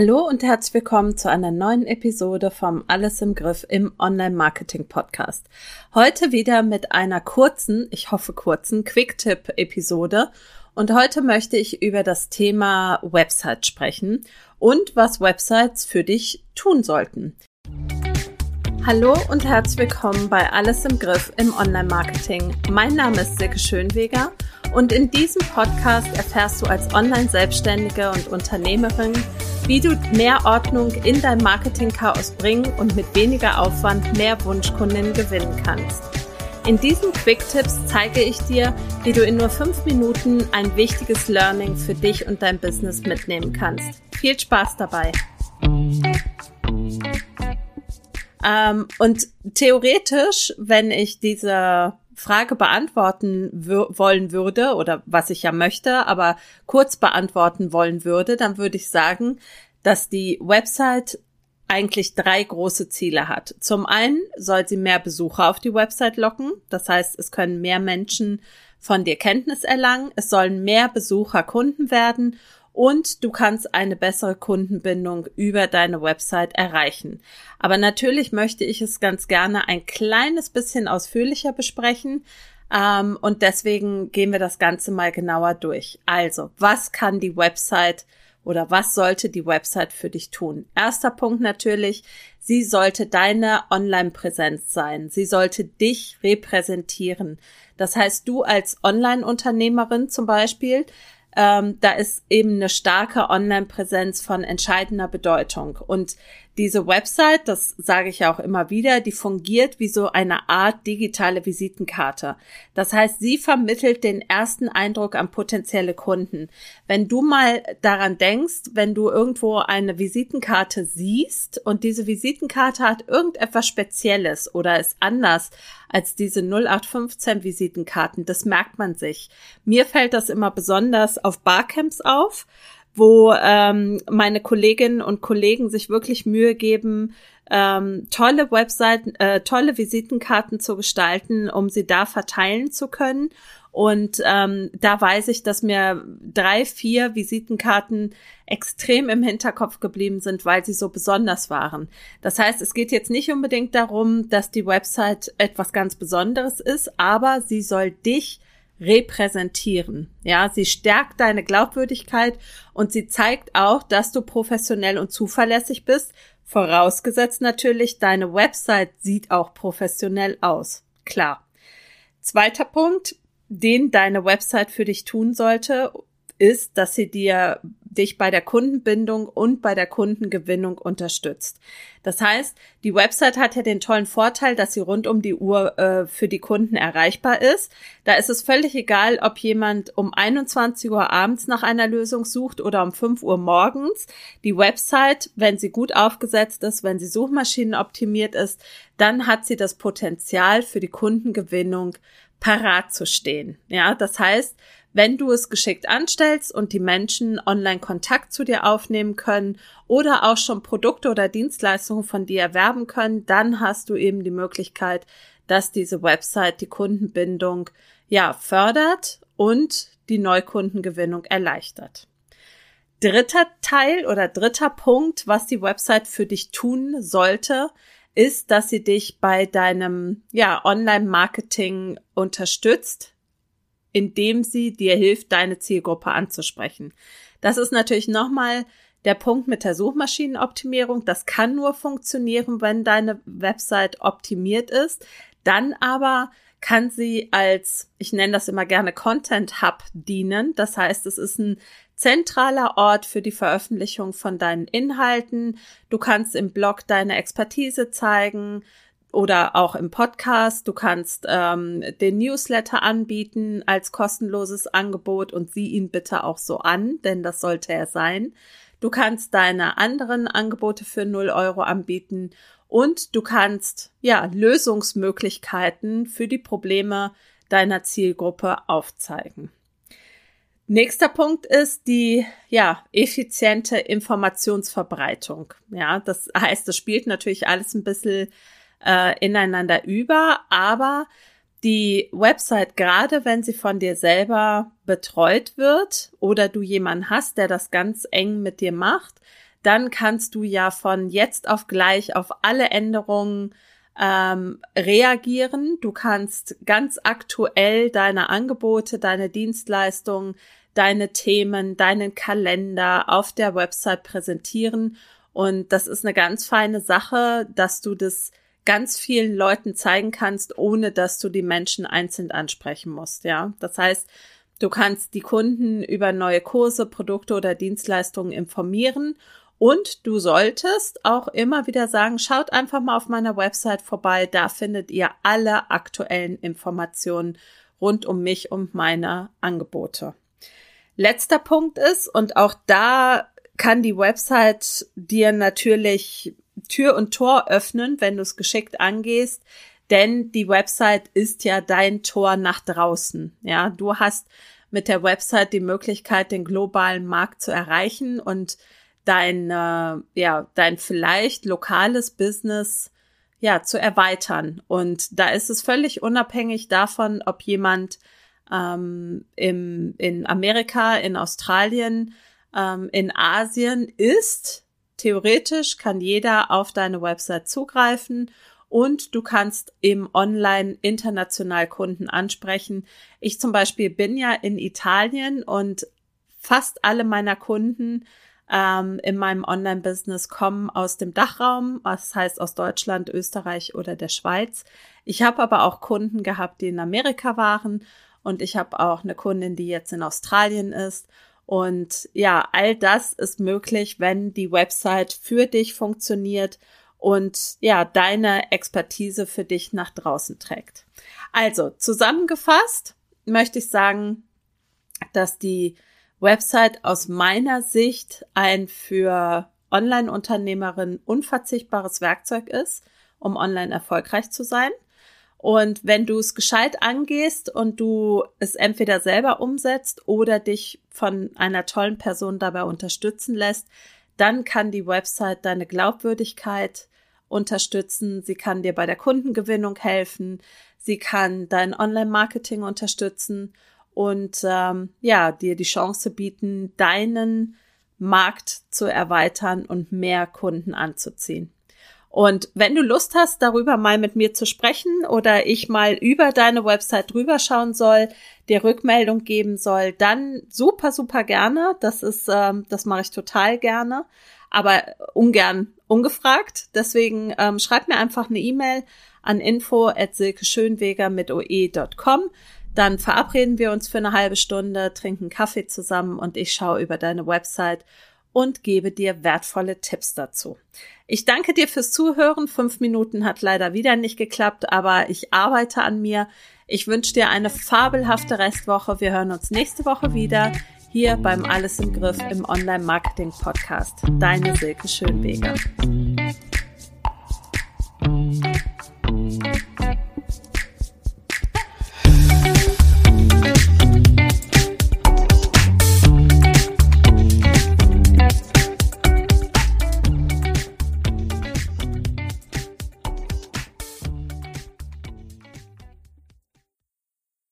Hallo und herzlich willkommen zu einer neuen Episode vom Alles im Griff im Online-Marketing-Podcast. Heute wieder mit einer kurzen, ich hoffe kurzen, Quick-Tip-Episode. Und heute möchte ich über das Thema Website sprechen und was Websites für dich tun sollten. Hallo und herzlich willkommen bei Alles im Griff im Online-Marketing. Mein Name ist Silke Schönweger und in diesem Podcast erfährst du als Online-Selbstständige und Unternehmerin, wie du mehr Ordnung in dein Marketing-Chaos bringen und mit weniger Aufwand mehr Wunschkunden gewinnen kannst. In diesen Quick-Tipps zeige ich dir, wie du in nur fünf Minuten ein wichtiges Learning für dich und dein Business mitnehmen kannst. Viel Spaß dabei! Ähm, und theoretisch, wenn ich diese Frage beantworten wollen würde oder was ich ja möchte, aber kurz beantworten wollen würde, dann würde ich sagen, dass die Website eigentlich drei große Ziele hat. Zum einen soll sie mehr Besucher auf die Website locken. Das heißt, es können mehr Menschen von dir Kenntnis erlangen. Es sollen mehr Besucher Kunden werden und du kannst eine bessere Kundenbindung über deine Website erreichen. Aber natürlich möchte ich es ganz gerne ein kleines bisschen ausführlicher besprechen. Ähm, und deswegen gehen wir das Ganze mal genauer durch. Also, was kann die Website oder was sollte die Website für dich tun? Erster Punkt natürlich, sie sollte deine Online-Präsenz sein. Sie sollte dich repräsentieren. Das heißt, du als Online-Unternehmerin zum Beispiel ähm, da ist eben eine starke Online-Präsenz von entscheidender Bedeutung. Und diese Website, das sage ich auch immer wieder, die fungiert wie so eine Art digitale Visitenkarte. Das heißt, sie vermittelt den ersten Eindruck an potenzielle Kunden. Wenn du mal daran denkst, wenn du irgendwo eine Visitenkarte siehst und diese Visitenkarte hat irgendetwas Spezielles oder ist anders als diese 0815 Visitenkarten, das merkt man sich. Mir fällt das immer besonders auf Barcamps auf wo ähm, meine Kolleginnen und Kollegen sich wirklich Mühe geben, ähm, tolle Webseiten, äh, tolle Visitenkarten zu gestalten, um sie da verteilen zu können. Und ähm, da weiß ich, dass mir drei, vier Visitenkarten extrem im Hinterkopf geblieben sind, weil sie so besonders waren. Das heißt, es geht jetzt nicht unbedingt darum, dass die Website etwas ganz Besonderes ist, aber sie soll dich repräsentieren. Ja, sie stärkt deine Glaubwürdigkeit und sie zeigt auch, dass du professionell und zuverlässig bist. Vorausgesetzt natürlich, deine Website sieht auch professionell aus. Klar. Zweiter Punkt, den deine Website für dich tun sollte, ist, dass sie dir dich bei der Kundenbindung und bei der Kundengewinnung unterstützt. Das heißt, die Website hat ja den tollen Vorteil, dass sie rund um die Uhr äh, für die Kunden erreichbar ist. Da ist es völlig egal, ob jemand um 21 Uhr abends nach einer Lösung sucht oder um 5 Uhr morgens. Die Website, wenn sie gut aufgesetzt ist, wenn sie Suchmaschinen optimiert ist, dann hat sie das Potenzial für die Kundengewinnung parat zu stehen. Ja, das heißt, wenn du es geschickt anstellst und die Menschen online Kontakt zu dir aufnehmen können oder auch schon Produkte oder Dienstleistungen von dir erwerben können, dann hast du eben die Möglichkeit, dass diese Website die Kundenbindung ja fördert und die Neukundengewinnung erleichtert. Dritter Teil oder dritter Punkt, was die Website für dich tun sollte, ist, dass sie dich bei deinem ja, Online-Marketing unterstützt, indem sie dir hilft, deine Zielgruppe anzusprechen. Das ist natürlich nochmal der Punkt mit der Suchmaschinenoptimierung. Das kann nur funktionieren, wenn deine Website optimiert ist. Dann aber kann sie als, ich nenne das immer gerne Content Hub dienen. Das heißt, es ist ein zentraler Ort für die Veröffentlichung von deinen Inhalten. Du kannst im Blog deine Expertise zeigen oder auch im Podcast. Du kannst ähm, den Newsletter anbieten als kostenloses Angebot und sieh ihn bitte auch so an, denn das sollte er sein. Du kannst deine anderen Angebote für 0 Euro anbieten und du kannst ja Lösungsmöglichkeiten für die Probleme deiner Zielgruppe aufzeigen. Nächster Punkt ist die ja effiziente Informationsverbreitung. Ja, das heißt, das spielt natürlich alles ein bisschen äh, ineinander über, aber die Website, gerade wenn sie von dir selber betreut wird oder du jemanden hast, der das ganz eng mit dir macht, dann kannst du ja von jetzt auf gleich auf alle Änderungen ähm, reagieren. Du kannst ganz aktuell deine Angebote, deine Dienstleistungen, deine Themen, deinen Kalender auf der Website präsentieren. Und das ist eine ganz feine Sache, dass du das ganz vielen Leuten zeigen kannst, ohne dass du die Menschen einzeln ansprechen musst. Ja, das heißt, du kannst die Kunden über neue Kurse, Produkte oder Dienstleistungen informieren und du solltest auch immer wieder sagen, schaut einfach mal auf meiner Website vorbei. Da findet ihr alle aktuellen Informationen rund um mich und meine Angebote. Letzter Punkt ist, und auch da kann die Website dir natürlich Tür und Tor öffnen, wenn du es geschickt angehst, denn die Website ist ja dein Tor nach draußen. Ja, du hast mit der Website die Möglichkeit, den globalen Markt zu erreichen und dein, äh, ja, dein vielleicht lokales Business ja, zu erweitern. Und da ist es völlig unabhängig davon, ob jemand ähm, im, in Amerika, in Australien, ähm, in Asien ist. Theoretisch kann jeder auf deine Website zugreifen und du kannst im Online international Kunden ansprechen. Ich zum Beispiel bin ja in Italien und fast alle meiner Kunden ähm, in meinem Online-Business kommen aus dem Dachraum, das heißt aus Deutschland, Österreich oder der Schweiz. Ich habe aber auch Kunden gehabt, die in Amerika waren und ich habe auch eine Kundin, die jetzt in Australien ist. Und ja, all das ist möglich, wenn die Website für dich funktioniert und ja, deine Expertise für dich nach draußen trägt. Also zusammengefasst möchte ich sagen, dass die Website aus meiner Sicht ein für Online-Unternehmerinnen unverzichtbares Werkzeug ist, um online erfolgreich zu sein. Und wenn du es gescheit angehst und du es entweder selber umsetzt oder dich von einer tollen Person dabei unterstützen lässt, dann kann die Website deine Glaubwürdigkeit unterstützen. Sie kann dir bei der Kundengewinnung helfen. Sie kann dein Online-Marketing unterstützen und ähm, ja, dir die Chance bieten, deinen Markt zu erweitern und mehr Kunden anzuziehen. Und wenn du Lust hast, darüber mal mit mir zu sprechen oder ich mal über deine Website drüber schauen soll, dir Rückmeldung geben soll, dann super, super gerne. Das ist, ähm, das mache ich total gerne, aber ungern ungefragt. Deswegen ähm, schreib mir einfach eine E-Mail an info at silkeschönweger mit oe.com. Dann verabreden wir uns für eine halbe Stunde, trinken Kaffee zusammen und ich schaue über deine Website und gebe dir wertvolle Tipps dazu. Ich danke dir fürs Zuhören. Fünf Minuten hat leider wieder nicht geklappt, aber ich arbeite an mir. Ich wünsche dir eine fabelhafte Restwoche. Wir hören uns nächste Woche wieder hier beim Alles im Griff im Online-Marketing-Podcast. Deine Silke Schönweger.